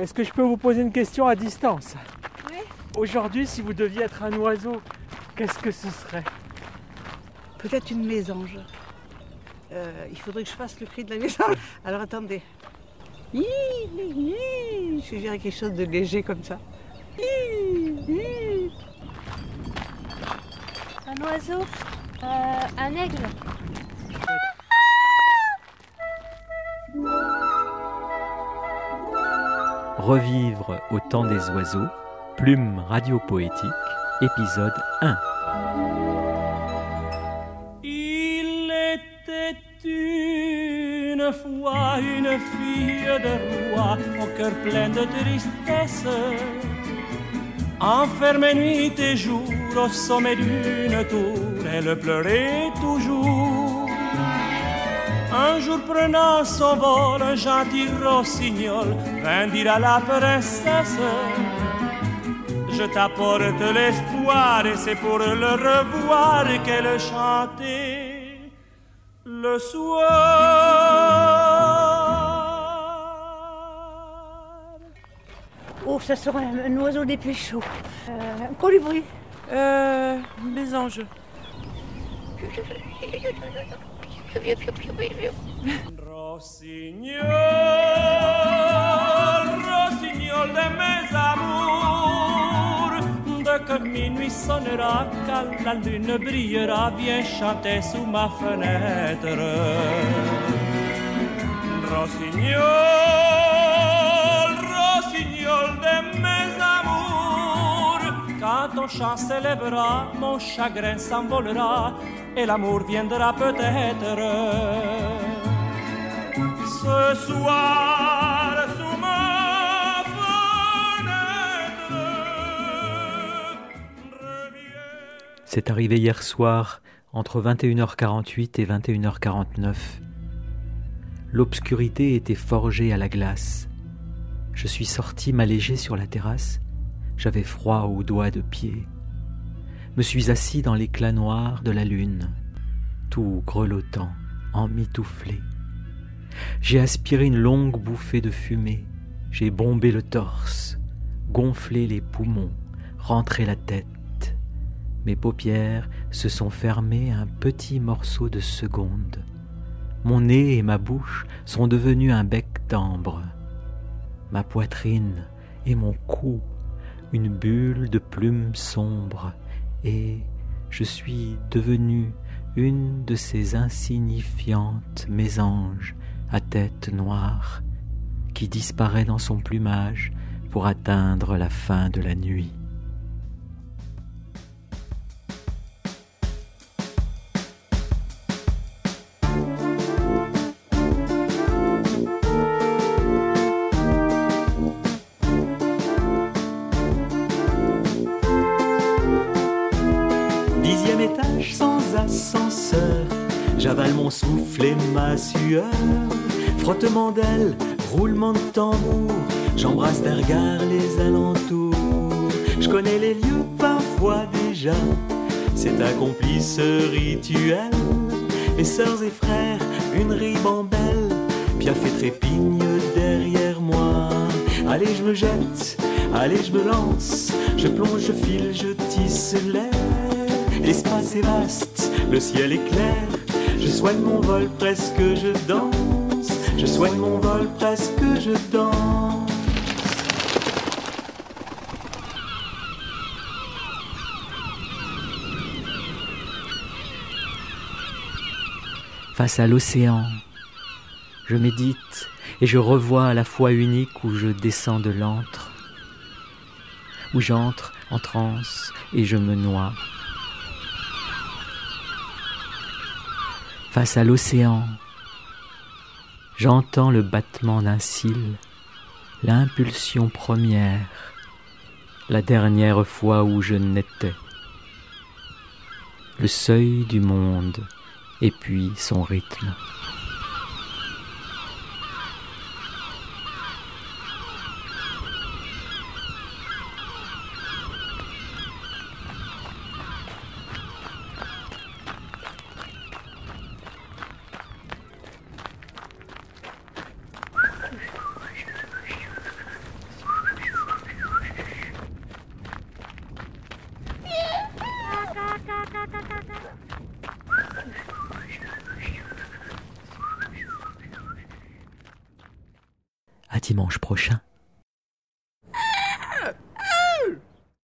Est-ce que je peux vous poser une question à distance Oui. Aujourd'hui, si vous deviez être un oiseau, qu'est-ce que ce serait Peut-être une mésange. Euh, il faudrait que je fasse le cri de la mésange. Alors attendez. Je dirais quelque chose de léger comme ça. Un oiseau Euh, Un aigle Revivre au temps des oiseaux, Plume radiopoétique, épisode 1. Il était une fois une fille de roi au cœur plein de tristesse, enfermée nuit et jour au sommet d'une tour, elle pleurait toujours. Un jour prenant son vol, un gentil rossignol vint dire à la princesse Je t'apporte l'espoir et c'est pour le revoir qu'elle chantait le soir. Oh, ça serait un, un oiseau des plus chauds. Euh, un colibri. Euh, mésange. Rossignol, rossignol de mes amours, dès que minuit sonnera, quand la lune brillera, viens chanter sous ma fenêtre. Rossignol, rossignol de mes amours, quand ton chant s'élèvera, mon chagrin s'envolera, et l'amour viendra peut-être. Ce soir, sous ma fenêtre. C'est arrivé hier soir, entre 21h48 et 21h49. L'obscurité était forgée à la glace. Je suis sorti m'alléger sur la terrasse. J'avais froid aux doigts de pied. Me suis assis dans l'éclat noir de la lune, tout grelottant, emmitouflé. J'ai aspiré une longue bouffée de fumée. J'ai bombé le torse, gonflé les poumons, rentré la tête. Mes paupières se sont fermées un petit morceau de seconde. Mon nez et ma bouche sont devenus un bec d'ambre. Ma poitrine et mon cou, une bulle de plumes sombres, et je suis devenu une de ces insignifiantes mésanges à tête noire qui disparaît dans son plumage pour atteindre la fin de la nuit. Dixième étage sans ascenseur, j'avale mon souffle et ma sueur. Frottement d'ailes, roulement de tambour, j'embrasse d'un regard les alentours. Je connais les lieux parfois déjà, c'est accompli ce rituel. Les sœurs et frères, une ribambelle, Piaf et trépigne derrière moi. Allez, je me jette, allez, je me lance, je plonge, je file, je tisse l'air. L'espace est vaste, le ciel est clair. Je soigne mon vol, presque je danse. Je soigne mon vol, presque je danse. Face à l'océan, je médite et je revois la foi unique où je descends de l'antre, où j'entre en transe et je me noie. Face à l'océan, j'entends le battement d'un cil, l'impulsion première, la dernière fois où je n'étais, le seuil du monde et puis son rythme. Dimanche prochain.